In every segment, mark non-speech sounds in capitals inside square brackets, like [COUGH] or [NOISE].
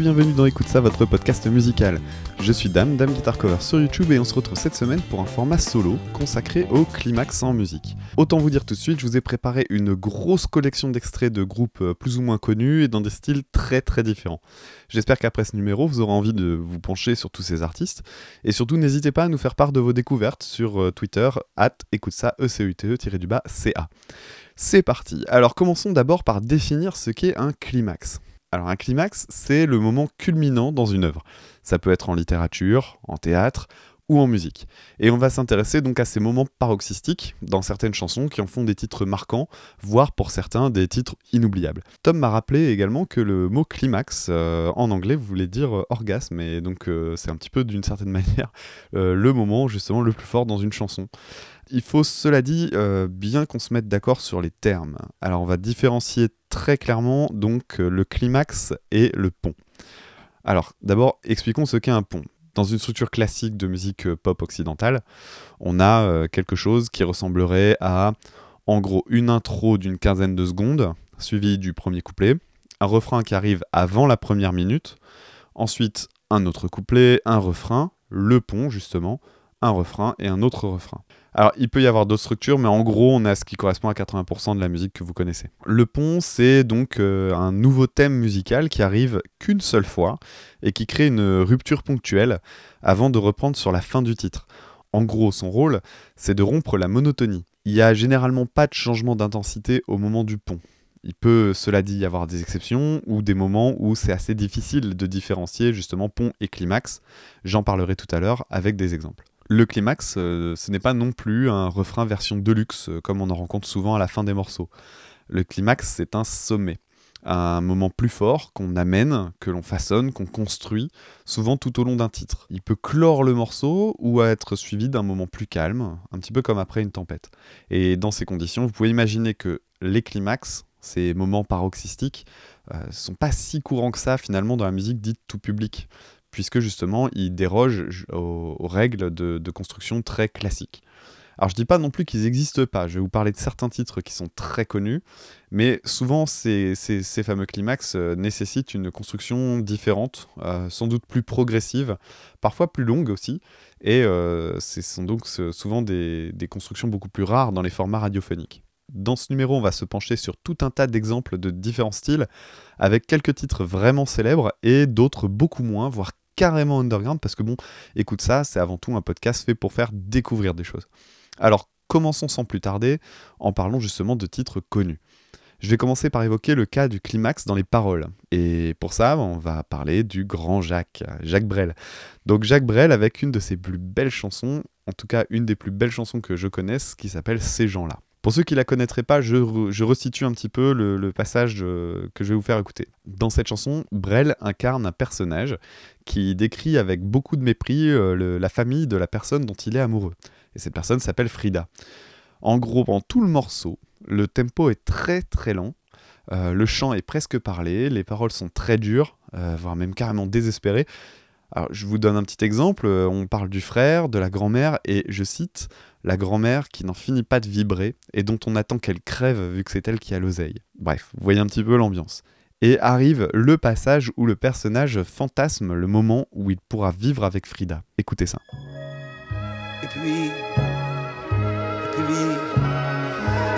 bienvenue dans Écoute ça, votre podcast musical. Je suis Dame, Dame Guitar Cover sur YouTube et on se retrouve cette semaine pour un format solo consacré au climax en musique. Autant vous dire tout de suite, je vous ai préparé une grosse collection d'extraits de groupes euh, plus ou moins connus et dans des styles très très différents. J'espère qu'après ce numéro, vous aurez envie de vous pencher sur tous ces artistes et surtout n'hésitez pas à nous faire part de vos découvertes sur euh, Twitter, at écoute ça, e c u t e du bas ca. C'est parti. Alors commençons d'abord par définir ce qu'est un climax. Alors un climax, c'est le moment culminant dans une œuvre. Ça peut être en littérature, en théâtre ou en musique. Et on va s'intéresser donc à ces moments paroxystiques dans certaines chansons qui en font des titres marquants, voire pour certains des titres inoubliables. Tom m'a rappelé également que le mot climax euh, en anglais voulait dire euh, orgasme, et donc euh, c'est un petit peu d'une certaine [LAUGHS] manière le moment justement le plus fort dans une chanson. Il faut, cela dit, bien qu'on se mette d'accord sur les termes. Alors on va différencier très clairement donc le climax et le pont. Alors d'abord, expliquons ce qu'est un pont. Dans une structure classique de musique euh, pop occidentale, on a quelque chose qui ressemblerait à, en gros, une intro d'une quinzaine de secondes, suivie du premier couplet, un refrain qui arrive avant la première minute, ensuite un autre couplet, un refrain, le pont justement, un refrain et un autre refrain. Alors, il peut y avoir d'autres structures, mais en gros, on a ce qui correspond à 80% de la musique que vous connaissez. Le pont, c'est donc euh, un nouveau thème musical qui arrive qu'une seule fois et qui crée une rupture ponctuelle avant de reprendre sur la fin du titre. En gros, son rôle, c'est de rompre la monotonie. Il n'y a généralement pas de changement d'intensité au moment du pont. Il peut, cela dit, y avoir des exceptions ou des moments où c'est assez difficile de différencier justement pont et climax. J'en parlerai tout à l'heure avec des exemples. Le climax, euh, ce n'est pas non plus un refrain version deluxe, euh, comme on en rencontre souvent à la fin des morceaux. Le climax, c'est un sommet, un moment plus fort qu'on amène, que l'on façonne, qu'on construit, souvent tout au long d'un titre. Il peut clore le morceau ou être suivi d'un moment plus calme, un petit peu comme après une tempête. Et dans ces conditions, vous pouvez imaginer que les climax, ces moments paroxystiques, euh, sont pas si courants que ça finalement dans la musique dite tout public puisque justement il déroge aux, règles de, construction très classiques. Alors je dis pas non plus qu'ils n'existent pas, je vais vous parler de certains titres qui sont très connus, mais souvent ces, fameux climax euh, nécessitent une construction différente, euh, sans doute plus progressive, parfois plus longue aussi, et euh, ce sont donc souvent des constructions beaucoup plus rares dans les formats radiophoniques. Dans ce numéro, on va se pencher sur tout un tas d'exemples de différents styles, avec quelques titres vraiment célèbres et d'autres beaucoup moins, voire carrément underground, parce que bon, écoute ça, c'est avant tout un podcast fait pour faire découvrir des choses. Alors, commençons sans plus tarder en parlant justement de titres connus. Je vais commencer par évoquer le cas du climax dans les paroles. Et pour ça, on va parler du grand Jacques, Jacques Brel. Donc Jacques Brel avec une de ses plus belles chansons, en tout cas une des plus belles chansons que je connaisse, qui s'appelle Ces gens-là. Pour ceux qui la connaîtraient pas, je, restitue un petit peu le, passage euh, que je vais vous faire écouter. Dans cette chanson, Brel incarne un personnage qui décrit avec beaucoup de mépris euh, la famille de la personne dont il est amoureux. Et cette personne s'appelle Frida. En gros, pendant tout le morceau, le tempo est très très lent, euh, le chant est presque parlé, les paroles sont très dures, voire même carrément désespérées. Alors, je vous donne un petit exemple. On parle du frère, de la grand-mère, et je cite la grand-mère qui n'en finit pas de vibrer et dont on attend qu'elle crève vu que c'est elle qui a l'oseille. Bref, vous voyez un petit peu l'ambiance. Et arrive le passage où le personnage fantasme le moment où il pourra vivre avec Frida. Écoutez ça. Et puis. Et puis.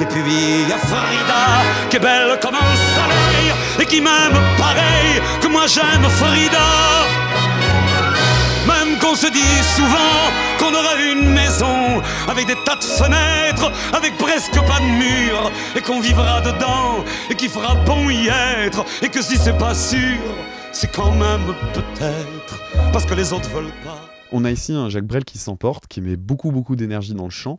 Et puis il y a Frida qui est belle comme un soleil et qui m'aime pareil que moi j'aime Frida. On se dit souvent qu'on aura une maison avec des tas de fenêtres, avec presque pas de murs, et qu'on vivra dedans, et qu'il fera bon y être, et que si c'est pas sûr, c'est quand même peut-être parce que les autres veulent pas. On a ici un Jacques Brel qui s'emporte, qui met beaucoup beaucoup d'énergie dans le chant,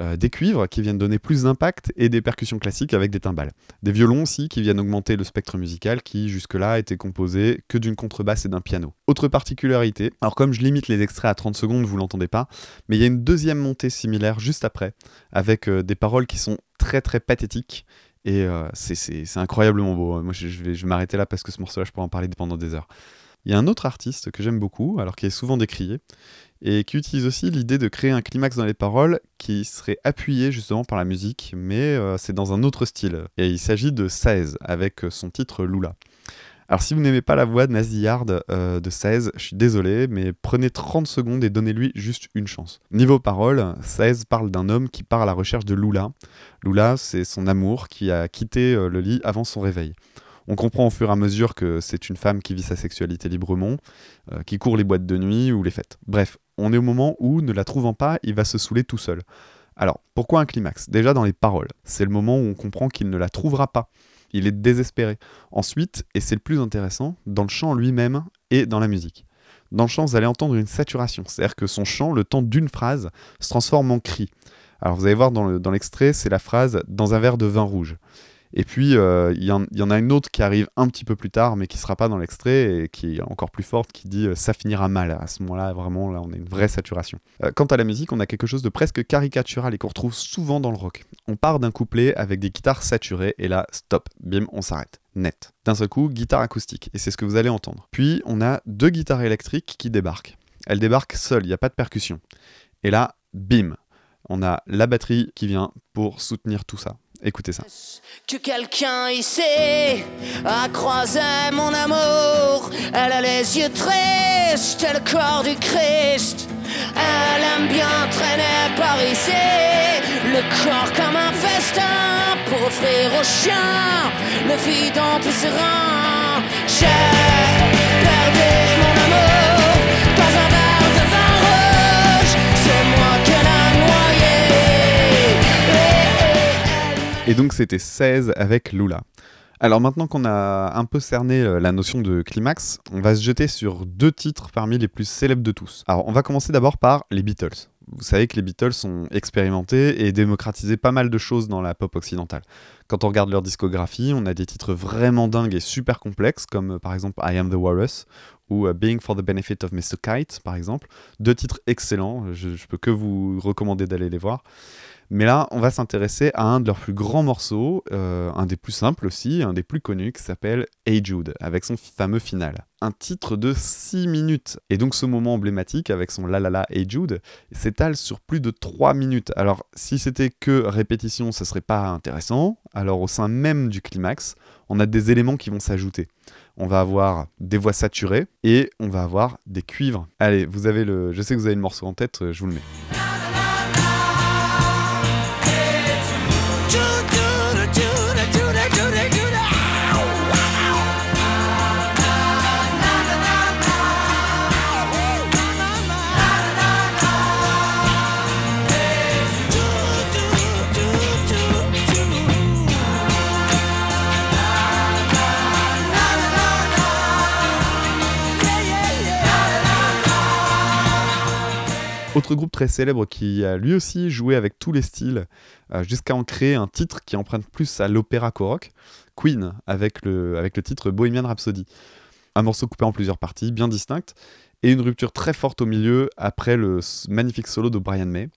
euh, des cuivres qui viennent donner plus d'impact et des percussions classiques avec des timbales. Des violons aussi qui viennent augmenter le spectre musical qui jusque-là était composé que d'une contrebasse et d'un piano. Autre particularité, alors comme je limite les extraits à 30 secondes, vous l'entendez pas, mais il y a une deuxième montée similaire juste après, avec euh, des paroles qui sont très très pathétiques et euh, c'est incroyablement beau. Moi je, vais, je vais m'arrêter là parce que ce morceau-là je pourrais en parler pendant des heures. Il y a un autre artiste que j'aime beaucoup, alors qui est souvent décrié, et qui utilise aussi l'idée de créer un climax dans les paroles qui serait appuyé justement par la musique, mais euh, c'est dans un autre style. Et il s'agit de 16 avec son titre Lula. Alors si vous n'aimez pas la voix de Nazi-Hard euh, de 16, je suis désolé, mais prenez 30 secondes et donnez-lui juste une chance. Niveau parole, 16 parle d'un homme qui part à la recherche de Lula. Lula, c'est son amour qui a quitté euh, le lit avant son réveil. On comprend au fur et à mesure que c'est une femme qui vit sa sexualité librement, euh, qui court les boîtes de nuit ou les fêtes. Bref, on est au moment où, ne la trouvant pas, il va se saouler tout seul. Alors, pourquoi un climax? Déjà dans les paroles. C'est le moment où on comprend qu'il ne la trouvera pas. Il est désespéré. Ensuite, et c'est le plus intéressant, dans le chant lui-même et dans la musique. Dans le chant, vous allez entendre une saturation, c'est-à-dire que son chant, le temps d'une phrase, se transforme en cri. Alors vous allez voir dans l'extrait, c'est la phrase dans un verre de vin rouge. Et puis, euh, il y, en a une autre qui arrive un petit peu plus tard, mais qui ne sera pas dans l'extrait, et qui est encore plus forte, qui dit euh, ça finira mal. À ce moment-là, vraiment, là, on a une vraie saturation. Euh, quant à la musique, on a quelque chose de presque caricatural et qu'on retrouve souvent dans le rock. On part d'un couplet avec des guitares saturées, et là, stop, bim, on s'arrête. Net. D'un seul coup, guitare acoustique, et c'est ce que vous allez entendre. Puis, on a deux guitares électriques qui débarquent. Elles débarquent seules, il n'y a pas de percussion. Et là, bim, on a la batterie qui vient pour soutenir tout ça. Écoutez ça. Que quelqu'un ici a croisé mon amour. Elle a les yeux tristes le corps du Christ. Elle aime bien traîner par ici. Le corps comme un festin pour offrir aux chiens le vide en tous ses reins. J'ai Et donc c'était 16 avec Lula. Alors maintenant qu'on a un peu cerné euh, la notion de climax, on va se jeter sur deux titres parmi les plus célèbres de tous. Alors on va commencer d'abord par les Beatles. Vous savez que les Beatles ont expérimenté et démocratisé pas mal de choses dans la pop occidentale. Quand on regarde leur discographie, on a des titres vraiment dingues et super complexes, comme euh, par exemple I Am the Walrus ou euh, Being for the Benefit of Mr. Kite, par exemple. Deux titres excellents, je, je peux que vous recommander d'aller les voir. Mais là, on va s'intéresser à un de leurs plus grands morceaux, euh, un des plus simples aussi, un des plus connus, qui s'appelle Hey Jude, avec son fameux final. Un titre de 6 minutes. Et donc ce moment emblématique, avec son la la la Hey Jude, s'étale sur plus de 3 minutes. Alors si c'était que répétition, ça serait pas intéressant. Alors au sein même du climax, on a des éléments qui vont s'ajouter. On va avoir des voix saturées et on va avoir des cuivres. Allez, vous avez le, je sais que vous avez le morceau en tête, je vous le mets. Autre groupe très célèbre qui a lui aussi joué avec tous les styles euh, jusqu'à en créer un titre qui emprunte plus à l'opéra rock, Queen, avec le, avec le titre Bohemian Rhapsody. Un morceau coupé en plusieurs parties, bien distinctes, et une rupture très forte au milieu après le magnifique solo de Brian May.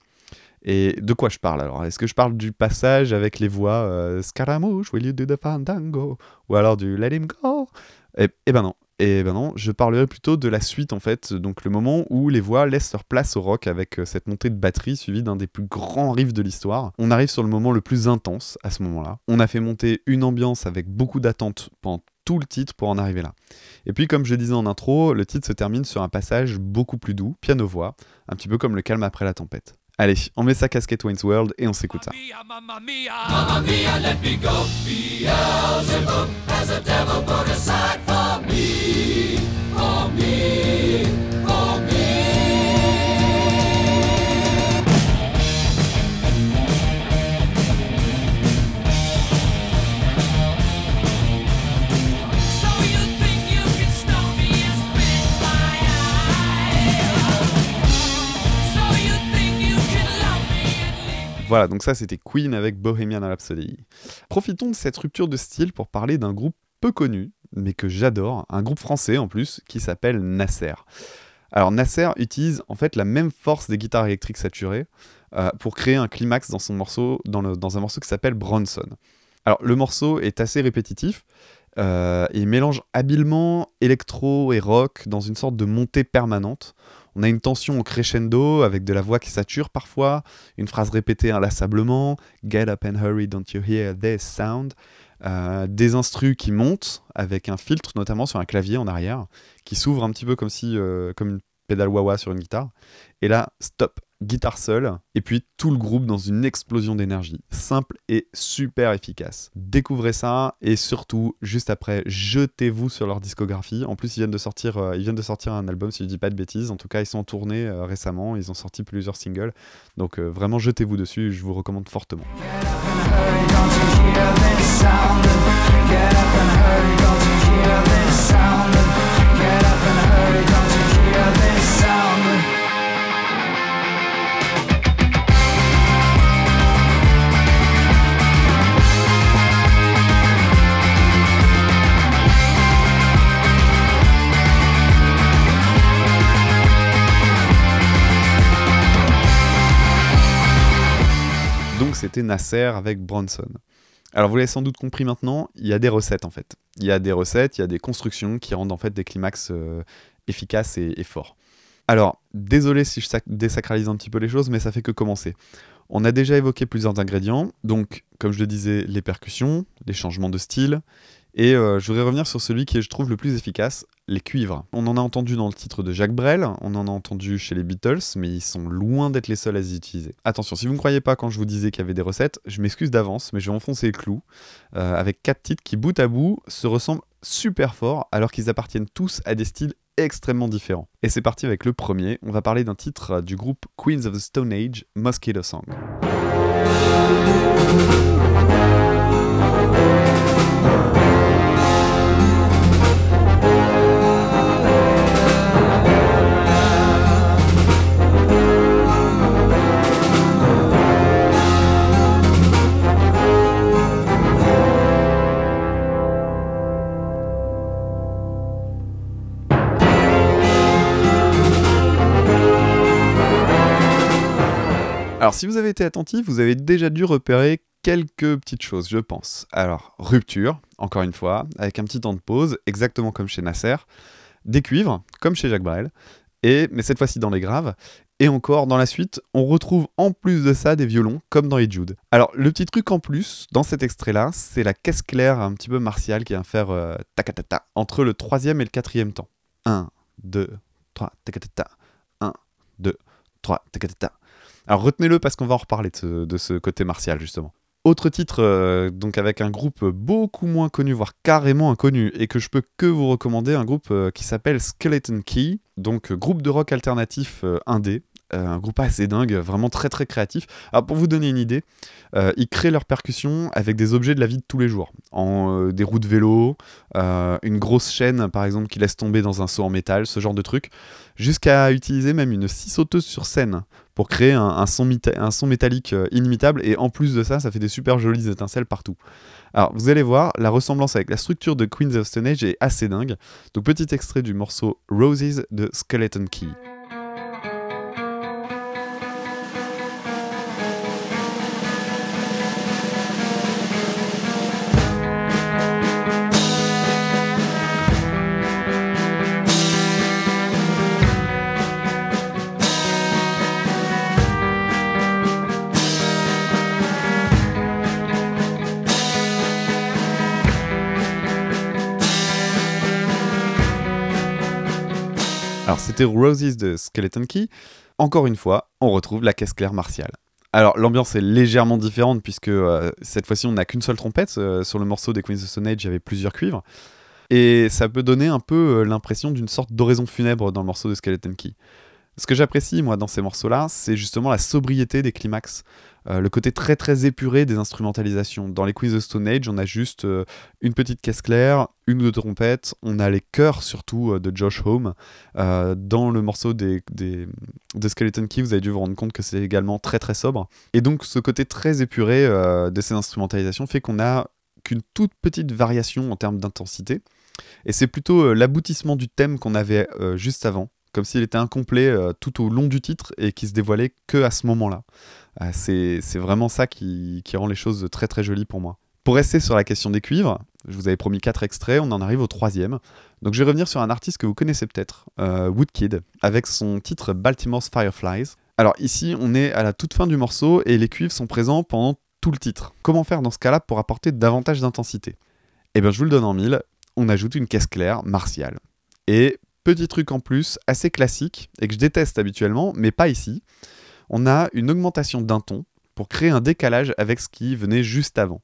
Et de quoi je parle alors? Est-ce que je parle du passage avec les voix euh, Scaramouche, will you do the fandango? Ou alors du Let him go? Eh, eh ben non, et ben non, je parlerai plutôt de la suite en fait, donc le moment où les voix laissent leur place au rock avec euh, cette montée de batterie suivie d'un des plus grands riffs de l'histoire. On arrive sur le moment le plus intense à ce moment-là. On a fait monter une ambiance avec beaucoup d'attente pendant tout le titre pour en arriver là. Et puis comme je disais en intro, le titre se termine sur un passage beaucoup plus doux, piano-voix, un petit peu comme le calme après la tempête. Allez, on met sa casquette Wayne's World et on s'écoute ça. Voilà, donc ça c'était Queen avec Bohemian Rhapsody. Profitons de cette rupture de style pour parler d'un groupe peu connu, mais que j'adore, un groupe français en plus, qui s'appelle Nasser. Alors Nasser utilise en fait la même force des guitares électriques saturées euh, pour créer un climax dans, son morceau, dans, un morceau qui s'appelle Bronson. Alors le morceau est assez répétitif, euh, il mélange habilement électro et rock dans une sorte de montée permanente. On a une tension au crescendo avec de la voix qui sature parfois, une phrase répétée inlassablement, Get up and hurry, don't you hear this sound? Euh, des instrus qui montent avec un filtre notamment sur un clavier en arrière qui s'ouvre un petit peu comme si euh, comme une pédale wah-wah sur une guitare. Et là, stop, guitare seule, et puis tout le groupe dans une explosion d'énergie. Simple et super efficace. Découvrez ça, et surtout, juste après, jetez-vous sur leur discographie. En plus, ils viennent de sortir, euh, ils viennent de sortir un album, si je dis pas de bêtises. En tout cas, ils sont en tournée euh, récemment, ils ont sorti plusieurs singles. Donc euh, vraiment, jetez-vous dessus, je vous recommande fortement. C'était Nasser avec Bronson. Alors vous l'avez sans doute compris maintenant, il y a des recettes en fait. Il y a des recettes, il y a des constructions qui rendent en fait des climax euh, efficaces et, forts. Alors, désolé si je sac- désacralise un petit peu les choses, mais ça fait que commencer. On a déjà évoqué plusieurs ingrédients, donc comme je le disais, les percussions, les changements de style, et euh, je voudrais revenir sur celui qui est, je trouve, le plus efficace, les cuivres. On en a entendu dans le titre de Jacques Brel, on en a entendu chez les Beatles, mais ils sont loin d'être les seuls à les utiliser. Attention, si vous ne croyez pas quand je vous disais qu'il y avait des recettes, je m'excuse d'avance, mais je vais enfoncer le clou, euh, avec quatre titres qui, bout à bout, se ressemblent super fort, alors qu'ils appartiennent tous à des styles extrêmement différents. Et c'est parti avec le premier, on va parler d'un titre euh, du groupe Queens of the Stone Age, Mosquito Song. Si vous avez été attentif, vous avez déjà dû repérer quelques petites choses, je pense. Alors, rupture, encore une fois, avec un petit temps de pause, exactement comme chez Nasser. Des cuivres, comme chez Jacques Brel, et, mais cette fois-ci dans les graves. Et encore, dans la suite, on retrouve en plus de ça des violons, comme dans Hey Jude. Alors, le petit truc en plus, dans cet extrait-là, c'est la caisse claire un petit peu martiale qui vient faire euh, tacatata entre le troisième et le quatrième temps. 1, 2, 3, tacatata. 1, 2, 3, tacatata. Alors retenez-le parce qu'on va en reparler de ce, côté martial justement. Autre titre, euh, donc avec un groupe beaucoup moins connu, voire carrément inconnu, et que je peux que vous recommander, un groupe euh, qui s'appelle Skeleton Key, donc groupe de rock alternatif euh, indé, un groupe assez dingue, vraiment très très créatif. Alors pour vous donner une idée, ils créent leurs percussions avec des objets de la vie de tous les jours, en des roues de vélo, une grosse chaîne par exemple qui laisse tomber dans un seau en métal, ce genre de truc, jusqu'à utiliser même une scie sauteuse sur scène pour créer un, son métallique euh, inimitable, et en plus de ça, ça fait des super jolies étincelles partout. Alors, vous allez voir, la ressemblance avec la structure de Queens of Stone Age est assez dingue. Donc, petit extrait du morceau Roses de Skeleton Key. Roses de Skeleton Key. Encore une fois, on retrouve la caisse claire martiale. Alors l'ambiance est légèrement différente puisque euh, cette fois-ci on n'a qu'une seule trompette. Euh, sur le morceau des Queens of Stone Age, il plusieurs cuivres. Et ça peut donner un peu euh, l'impression d'une sorte d'oraison funèbre dans le morceau de Skeleton Key. Ce que j'apprécie moi dans ces morceaux-là, c'est justement la sobriété des climax. Euh, le côté très très épuré des instrumentalisations. Dans les Queens of Stone Age, on a juste euh, une petite caisse claire, une ou deux trompettes, on a les chœurs surtout euh, de Josh Home. Dans le morceau des, de Skeleton Key, vous avez dû vous rendre compte que c'est également très très sobre. Et donc ce côté très épuré de ces instrumentalisations fait qu'on a qu'une toute petite variation en termes d'intensité. Et c'est plutôt l'aboutissement du thème qu'on avait juste avant, comme s'il était incomplet euh, tout au long du titre et qui se dévoilait que à ce moment-là. Euh, c'est vraiment ça qui, qui rend les choses très très jolies pour moi. Pour rester sur la question des cuivres, je vous avais promis quatre extraits, on en arrive au troisième. Donc je vais revenir sur un artiste que vous connaissez peut-être, euh, Woodkid, avec son titre Baltimore's Fireflies. Alors ici, on est à la toute fin du morceau et les cuivres sont présents pendant tout le titre. Comment faire dans ce cas-là pour apporter davantage d'intensité? Eh bien, je vous le donne en mille, on ajoute une caisse claire martiale. Et petit truc en plus, assez classique, et que je déteste habituellement, mais pas ici, on a une augmentation d'un ton pour créer un décalage avec ce qui venait juste avant.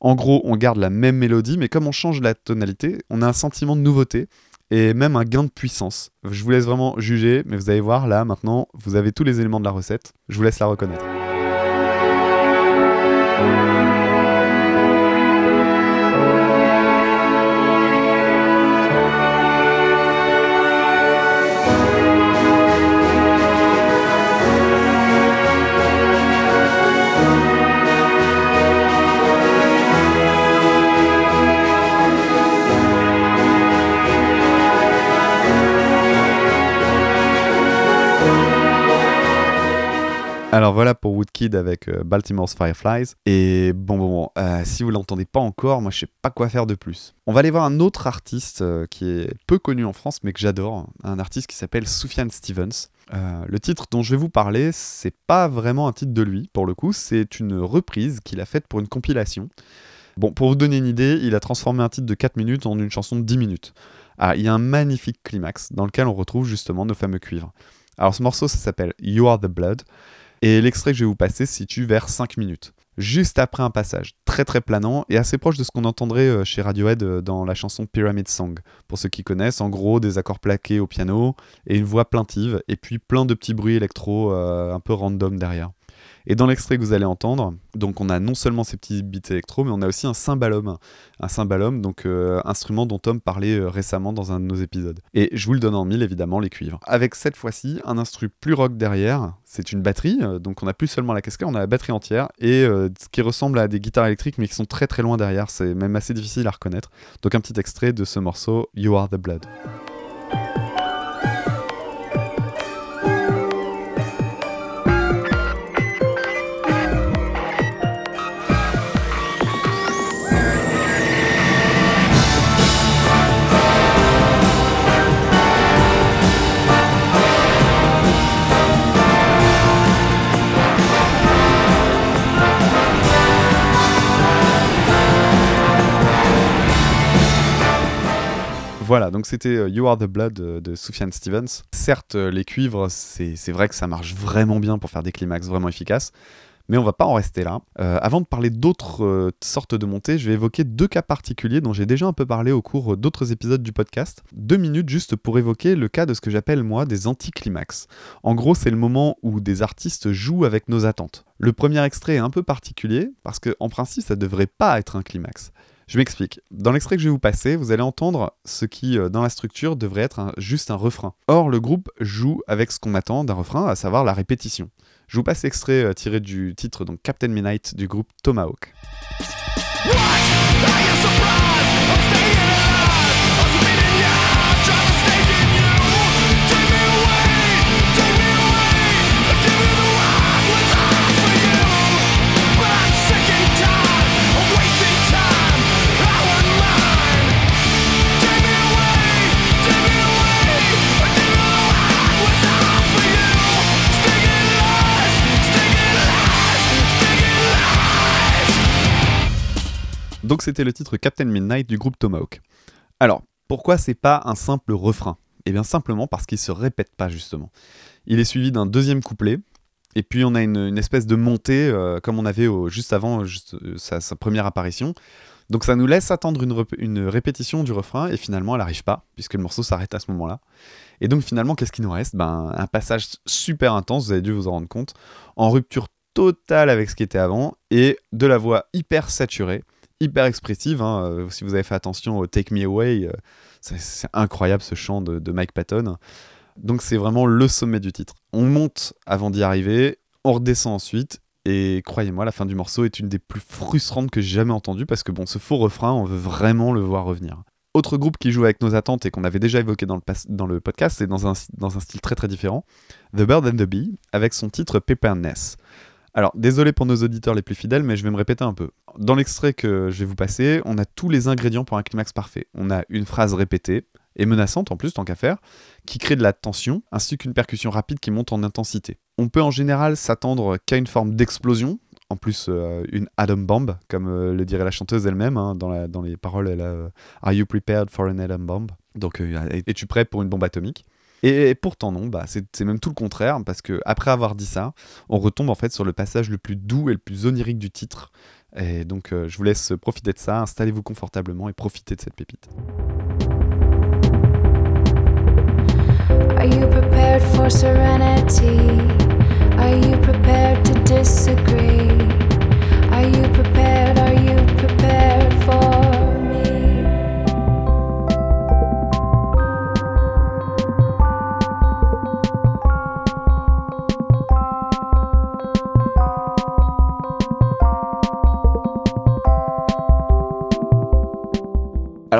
En gros, on garde la même mélodie, mais comme on change la tonalité, on a un sentiment de nouveauté et même un gain de puissance. Je vous laisse vraiment juger, mais vous allez voir là maintenant, vous avez tous les éléments de la recette. Je vous laisse la reconnaître. Alors voilà pour Woodkid avec euh, Baltimore's Fireflies. Et bon, bon, bon euh, si vous l'entendez pas encore, moi je sais pas quoi faire de plus. On va aller voir un autre artiste euh, qui est peu connu en France, mais que j'adore. Un artiste qui s'appelle Sufjan Stevens. le titre dont je vais vous parler, c'est pas vraiment un titre de lui, pour le coup, c'est une reprise qu'il a faite pour une compilation. Bon, pour vous donner une idée, il a transformé un titre de 4 minutes en une chanson de 10 minutes. Ah, il y a un magnifique climax dans lequel on retrouve justement nos fameux cuivres. Alors ce morceau, ça s'appelle You Are the Blood. Et l'extrait que je vais vous passer se situe vers 5 minutes. Juste après un passage très très planant et assez proche de ce qu'on entendrait euh, chez Radiohead euh, dans la chanson Pyramid Song. Pour ceux qui connaissent, en gros des accords plaqués au piano et une voix plaintive et puis plein de petits bruits électro euh, un peu random derrière. Et dans l'extrait que vous allez entendre, donc on a non seulement ces petits beats électro, mais on a aussi un cymbalum. Un cymbalum, donc euh, instrument dont Tom parlait euh, récemment dans un de nos épisodes. Et je vous le donne en mille, évidemment, les cuivres. Avec cette fois-ci, un instru plus rock derrière. C'est une batterie, euh, donc on n'a plus seulement la casquette, on a la batterie entière, et ce qui ressemble à des guitares électriques, mais qui sont très très loin derrière. C'est même assez difficile à reconnaître. Donc un petit extrait de ce morceau, You Are the Blood. Voilà, donc c'était euh, You Are the Blood euh, de Sufjan Stevens. Certes, euh, les cuivres, c'est vrai que ça marche vraiment bien pour faire des climax vraiment efficaces. Mais on va pas en rester là. avant de parler d'autres sortes de montées, je vais évoquer deux cas particuliers dont j'ai déjà un peu parlé au cours d'autres épisodes du podcast. Deux minutes juste pour évoquer le cas de ce que j'appelle moi des anticlimax. En gros, c'est le moment où des artistes jouent avec nos attentes. Le premier extrait est un peu particulier parce qu'en principe, ça devrait pas être un climax. Je m'explique. Dans l'extrait que je vais vous passer, vous allez entendre ce qui, euh, dans la structure, devrait être juste un refrain. Or, le groupe joue avec ce qu'on attend d'un refrain, à savoir la répétition. Je vous passe l'extrait euh, tiré du titre donc Captain Midnight du groupe Tomahawk. Donc c'était le titre Captain Midnight du groupe Tomahawk. Alors, pourquoi c'est pas un simple refrain? Eh bien simplement parce qu'il se répète pas justement. Il est suivi d'un deuxième couplet, et puis on a une, espèce de montée, euh, comme on avait juste avant euh, sa, première apparition. Donc ça nous laisse attendre une, répétition du refrain, et finalement elle n'arrive pas, puisque le morceau s'arrête à ce moment-là. Et donc finalement, qu'est-ce qui nous reste? Ben, Un passage super intense, vous avez dû vous en rendre compte, en rupture totale avec ce qui était avant, et de la voix hyper saturée hyper expressive. Hein. Euh, si vous avez fait attention au Take Me Away, euh, c'est incroyable ce chant de, Mike Patton. Donc c'est vraiment le sommet du titre. On monte avant d'y arriver, on redescend ensuite, et croyez-moi, la fin du morceau est une des plus frustrantes que j'ai jamais entendues parce que bon, ce faux refrain, on veut vraiment le voir revenir. Autre groupe qui joue avec nos attentes et qu'on avait déjà évoqué dans le, podcast, c'est dans un, dans un style très très différent, The Bird and the Bee, avec son titre Pepperness. Alors, désolé pour nos auditeurs les plus fidèles, mais je vais me répéter un peu. Dans l'extrait que je vais vous passer, on a tous les ingrédients pour un climax parfait. On a une phrase répétée, et menaçante en plus, tant qu'à faire, qui crée de la tension, ainsi qu'une percussion rapide qui monte en intensité. On peut en général s'attendre qu'à une forme d'explosion, en plus euh, une atom bomb, comme euh, le dirait la chanteuse elle-même. hein, dans, les paroles, elle a euh, Are you prepared for an atom bomb? Donc, es-tu prêt pour une bombe atomique et pourtant non, bah, c'est même tout le contraire, parce que après avoir dit ça, on retombe en fait sur le passage le plus doux et le plus onirique du titre. Et donc euh, je vous laisse profiter de ça, installez-vous confortablement et profitez de cette pépite. Are you prepared for serenity? Are you prepared to disagree? Are you prepared? Are you prepared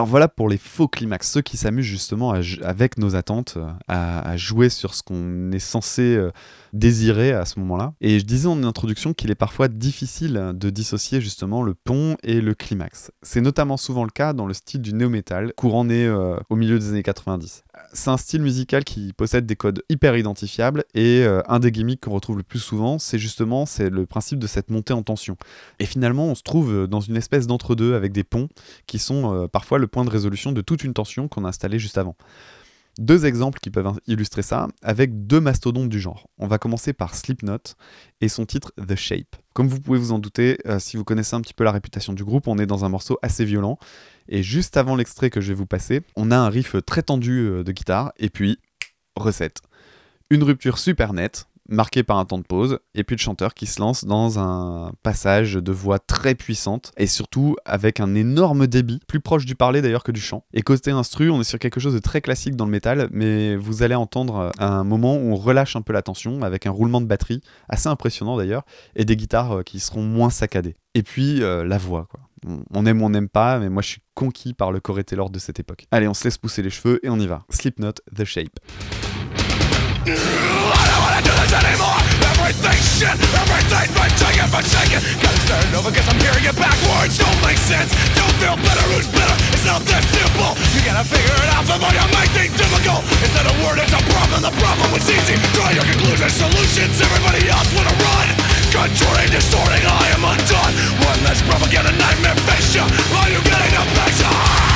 Alors voilà pour les faux climax, ceux qui s'amusent justement avec nos attentes, euh, à, jouer sur ce qu'on est censé euh, désirer à ce moment-là. Et je disais en introduction qu'il est parfois difficile de dissocier justement le pont et le climax. C'est notamment souvent le cas dans le style du néo-metal, courant né euh, au milieu des années 90. C'est un style musical qui possède des codes hyper identifiables et euh, un des gimmicks qu'on retrouve le plus souvent, c'est justement c'est le principe de cette montée en tension. Et finalement, on se trouve euh, dans une espèce d'entre-deux avec des ponts qui sont euh, parfois le point de résolution de toute une tension qu'on a installée juste avant. Deux exemples qui peuvent illustrer ça avec deux mastodontes du genre. On va commencer par Slipknot et son titre The Shape. Comme vous pouvez vous en douter, euh, si vous connaissez un petit peu la réputation du groupe, on est dans un morceau assez violent. Et juste avant l'extrait que je vais vous passer, on a un riff très tendu euh, de guitare et puis recette. Une rupture super nette, marquée par un temps de pause, et puis le chanteur qui se lance dans un passage de voix très puissante, et surtout avec un énorme débit, plus proche du parler d'ailleurs que du chant. Et côté instru, on est sur quelque chose de très classique dans le métal, mais vous allez entendre un moment où on relâche un peu la tension, avec un roulement de batterie, assez impressionnant d'ailleurs, et des guitares euh, qui seront moins saccadées. Et puis euh, la voix, quoi. On- aime ou on n'aime pas, mais moi je suis conquis par le Corey Taylor de cette époque. Allez, on se laisse pousser les cheveux et on y va. Slipknot, The Shape. Everything shit, everything but taken for taken Gotta start it over cause I'm hearing it backwards Don't make sense, don't feel better, who's better? It's not that simple You gotta figure it out before you make things difficult Instead of word, it's a problem, the problem is easy Draw your conclusions, solutions, everybody else wanna run Contorting, distorting, I am undone One less propaganda nightmare face ya Are you getting the picture?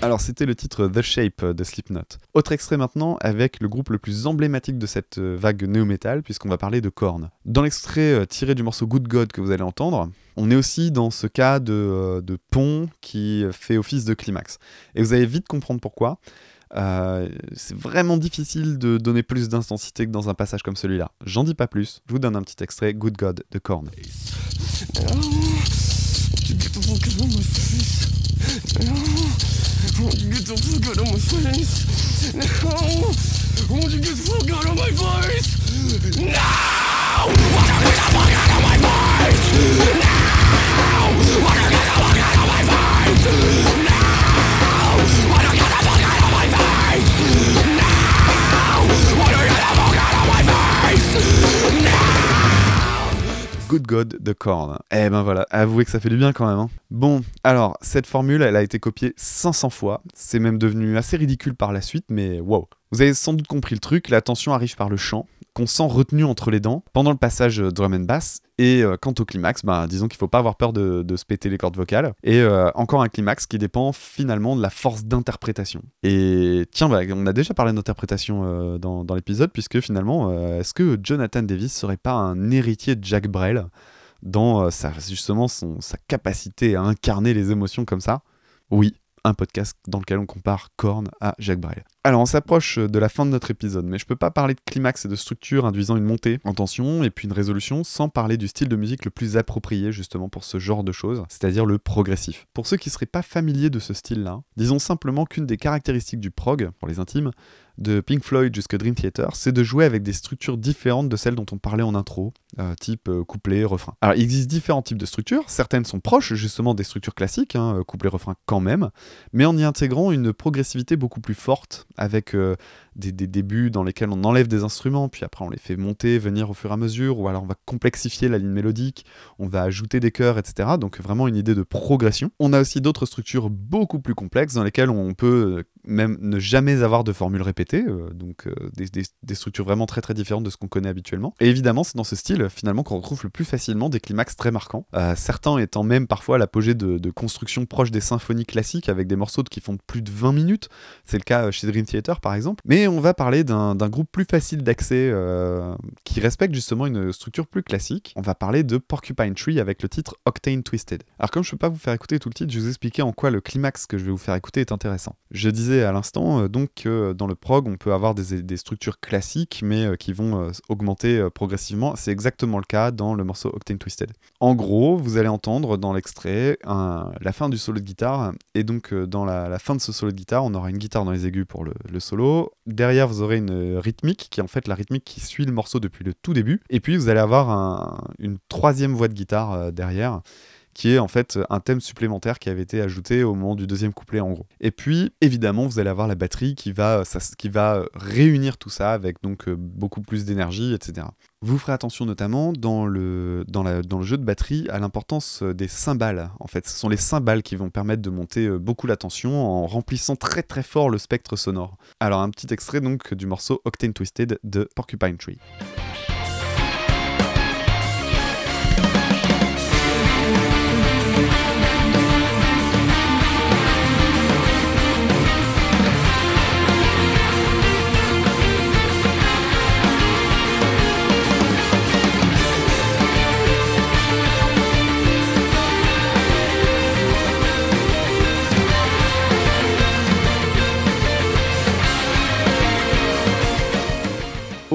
Alors c'était le titre The Shape de Slipknot. Autre extrait maintenant avec le groupe le plus emblématique de cette euh, vague néo-metal puisqu'on va parler de Korn. Dans l'extrait euh, tiré du morceau Good God que vous allez entendre, on est aussi dans ce cas de, euh, pont qui fait office de climax. Et vous allez vite comprendre pourquoi. C'est vraiment difficile de donner plus d'intensité que dans un passage comme celui-là. J'en dis pas plus, je vous donne un petit extrait Good God de Korn. Face. Won't you get the fuck out of my face? No! Won't you get the fuck out of my face? No! Won't you get the fuck out of my face? No! Won't you get the fuck out of my face? No! Won't you get the fuck out of my face? No! The fuck out of my face? No! Good God de Korn. Eh ben voilà, avouez que ça fait du bien quand même. hein. Bon, alors, cette formule, elle a été copiée 500 fois. C'est même devenu assez ridicule par la suite, mais wow. Vous avez sans doute compris le truc, la tension arrive par le chant, qu'on sent retenu entre les dents, pendant le passage euh, drum and bass, et euh, quant au climax, ben, disons qu'il faut pas avoir peur de, se péter les cordes vocales, et euh, encore un climax qui dépend finalement de la force d'interprétation. Et tiens, bah, on a déjà parlé d'interprétation dans, l'épisode, puisque finalement, est-ce que Jonathan Davis serait pas un héritier de Jack Brel dans sa, justement son, sa capacité à incarner les émotions comme ça? Oui, un podcast dans lequel on compare Korn à Jacques Brel. Alors on s'approche de la fin de notre épisode, mais je peux pas parler de climax et de structure induisant une montée en tension et puis une résolution sans parler du style de musique le plus approprié justement pour ce genre de choses, c'est-à-dire le progressif. Pour ceux qui seraient pas familiers de ce style-là, disons simplement qu'une des caractéristiques du prog, pour les intimes, de Pink Floyd jusqu'à Dream Theater, c'est de jouer avec des structures différentes de celles dont on parlait en intro, euh, type euh, couplet, refrain. Alors il existe différents types de structures, certaines sont proches justement des structures classiques, hein, euh, couplet, refrain quand même, mais en y intégrant une progressivité beaucoup plus forte, avec des, des débuts dans lesquels on enlève des instruments, puis après on les fait monter, venir au fur et à mesure, ou alors on va complexifier la ligne mélodique, on va ajouter des chœurs, etc. Donc vraiment une idée de progression. On a aussi d'autres structures beaucoup plus complexes dans lesquelles on peut même ne jamais avoir de formule répétée, euh, donc euh, des, structures vraiment très très différentes de ce qu'on connaît habituellement. Et évidemment, c'est dans ce style finalement qu'on retrouve le plus facilement des climax très marquants, euh, certains étant même parfois l'apogée de, de constructions proches des symphonies classiques avec des morceaux qui font plus de 20 minutes. C'est le cas chez Dream Theater par exemple. Mais on va parler d'un groupe plus facile d'accès qui respecte justement une structure plus classique. On va parler de Porcupine Tree avec le titre Octane Twisted. Alors comme je peux pas vous faire écouter tout le titre, je vais vous expliquer en quoi le climax que je vais vous faire écouter est intéressant. Je disais à l'instant euh, donc que dans le prog, on peut avoir des, structures classiques mais euh, qui vont euh, augmenter euh, progressivement. C'est exactement le cas dans le morceau Octane Twisted. En gros, vous allez entendre dans l'extrait la fin du solo de guitare et donc euh, dans la, fin de ce solo de guitare, on aura une guitare dans les aigus pour le, solo. Derrière, vous aurez une euh, rythmique qui est en fait la rythmique qui suit le morceau depuis le tout début. Et puis vous allez avoir un- une troisième voix de guitare euh, derrière qui est en fait un thème supplémentaire qui avait été ajouté au moment du deuxième couplet en gros. Et puis évidemment vous allez avoir la batterie qui va, qui va réunir tout ça avec donc euh, beaucoup plus d'énergie, etc. Vous ferez attention notamment dans le, dans, la- dans le jeu de batterie à l'importance euh, des cymbales. En fait, ce sont les cymbales qui vont permettre de monter euh, beaucoup la tension en remplissant très très fort le spectre sonore. Alors un petit extrait donc du morceau Octane Twisted de Porcupine Tree.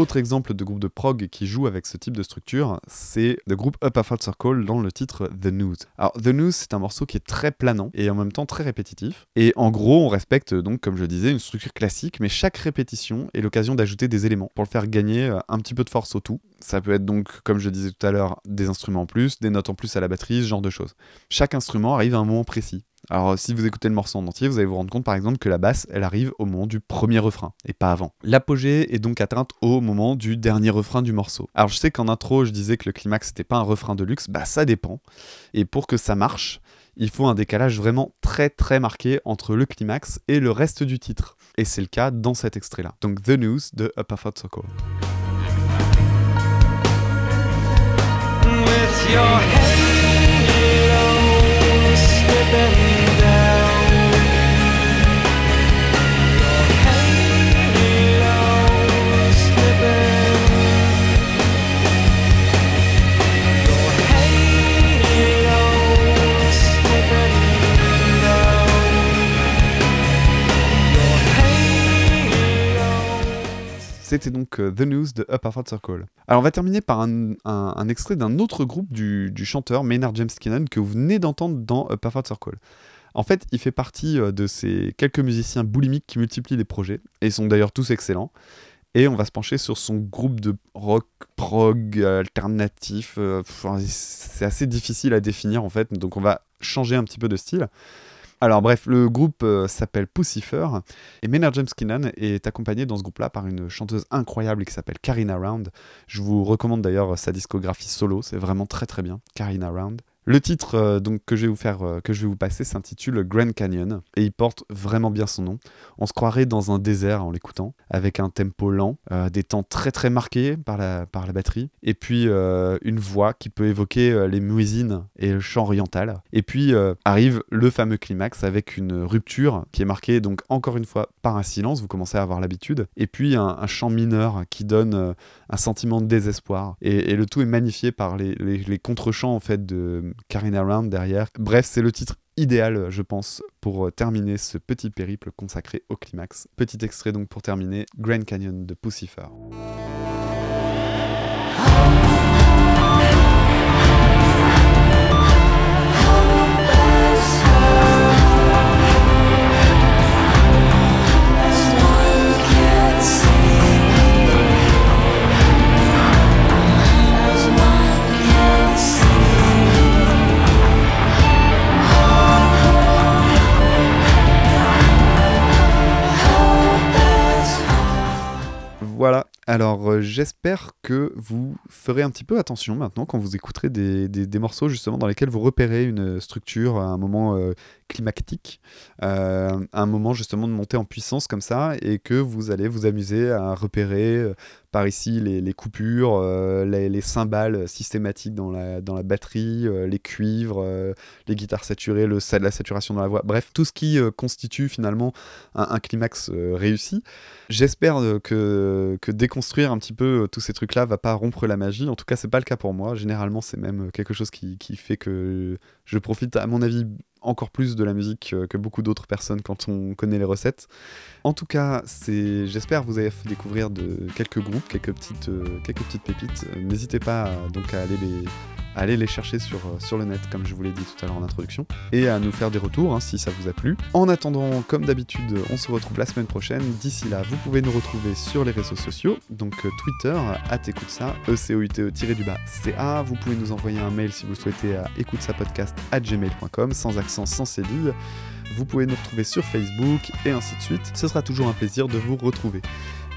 Autre exemple de groupe de prog qui joue avec ce type de structure, c'est le groupe Up a Circle dans le titre The News. Alors The News, c'est un morceau qui est très planant et en même temps très répétitif. Et en gros, on respecte donc, comme je disais, une structure classique, mais chaque répétition est l'occasion d'ajouter des éléments pour le faire gagner euh, un petit peu de force au tout. Ça peut être donc, comme je disais tout à l'heure, des instruments en plus, des notes en plus à la batterie, ce genre de choses. Chaque instrument arrive à un moment précis. Alors, si vous écoutez le morceau en entier, vous allez vous rendre compte par exemple que la basse, elle arrive au moment du premier refrain et pas avant. L'apogée est donc atteinte au moment du dernier refrain du morceau. Alors, je sais qu'en intro, je disais que le climax c'était pas un refrain de luxe, bah ça dépend. Et pour que ça marche, il faut un décalage vraiment très très marqué entre le climax et le reste du titre. Et c'est le cas dans cet extrait-là. Donc, The News de Upper Fat halo Baby. C'était donc euh, The News de Upper Fat Circle. Alors on va terminer par un, extrait d'un autre groupe du, chanteur Maynard James Keenan que vous venez d'entendre dans Upper Fat Circle. En fait, il fait partie euh, de ces quelques musiciens boulimiques qui multiplient les projets, et ils sont d'ailleurs tous excellents. Et on va se pencher sur son groupe de rock, prog, alternatif. euh, c'est assez difficile à définir en fait, donc on va changer un petit peu de style. Alors bref, le groupe euh, s'appelle Pussifer et Maynard James Keenan est accompagné dans ce groupe-là par une chanteuse incroyable qui s'appelle Karina Round. Je vous recommande d'ailleurs sa discographie solo, c'est vraiment très très bien, Karina Round. Le titre euh, donc que je vais vous faire, euh, que je vais vous passer, s'intitule Grand Canyon et il porte vraiment bien son nom. On se croirait dans un désert en l'écoutant, avec un tempo lent, euh, des temps très très marqués par la, par la batterie, et puis une voix qui peut évoquer les muisines et le chant oriental. Et puis arrive le fameux climax avec une rupture qui est marquée donc encore une fois par un silence, vous commencez à avoir l'habitude, et puis un, chant mineur qui donne un sentiment de désespoir. Et, et le tout est magnifié par les, les, les contre-chants en fait de Karina Round derrière. Bref, c'est le titre idéal, je pense, pour euh, terminer ce petit périple consacré au climax. Petit extrait donc pour terminer, Grand Canyon de Pussifer. Voilà, Alors euh, j'espère que vous ferez un petit peu attention maintenant quand vous écouterez des, des- morceaux justement dans lesquels vous repérez une structure à un moment euh, climactique, euh, un moment justement de monter en puissance comme ça, et que vous allez vous amuser à repérer euh, par ici les, les coupures, les, les cymbales systématiques dans la, dans la batterie, les cuivres, les guitares saturées, le, la saturation dans la voix, bref, tout ce qui constitue finalement un, climax réussi. J'espère que, que déconstruire un petit peu euh, tous ces trucs-là va pas rompre la magie. En tout cas, c'est pas le cas pour moi. Généralement, c'est même euh, quelque chose qui, fait que je profite, à mon avis, encore plus de la musique euh, que beaucoup d'autres personnes quand on connaît les recettes. En tout cas, c'est, j'espère vous avez fait découvrir de quelques groupes, quelques petites, quelques pépites. N'hésitez pas donc à aller les à aller les chercher sur, euh, sur le net, comme je vous l'ai dit tout à l'heure en introduction, et à nous faire des retours hein, si ça vous a plu. En attendant, comme d'habitude, on se retrouve la semaine prochaine. D'ici là, vous pouvez nous retrouver sur les réseaux sociaux, donc euh, Twitter, at écoute ça, e c o u t e ca. Vous pouvez nous envoyer un mail si vous souhaitez à écoute podcast at gmail.com, sans accent, sans cédille. Vous pouvez nous retrouver sur Facebook et ainsi de suite. Ce sera toujours un plaisir de vous retrouver.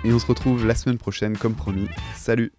Et on se retrouve la semaine prochaine, comme promis. Salut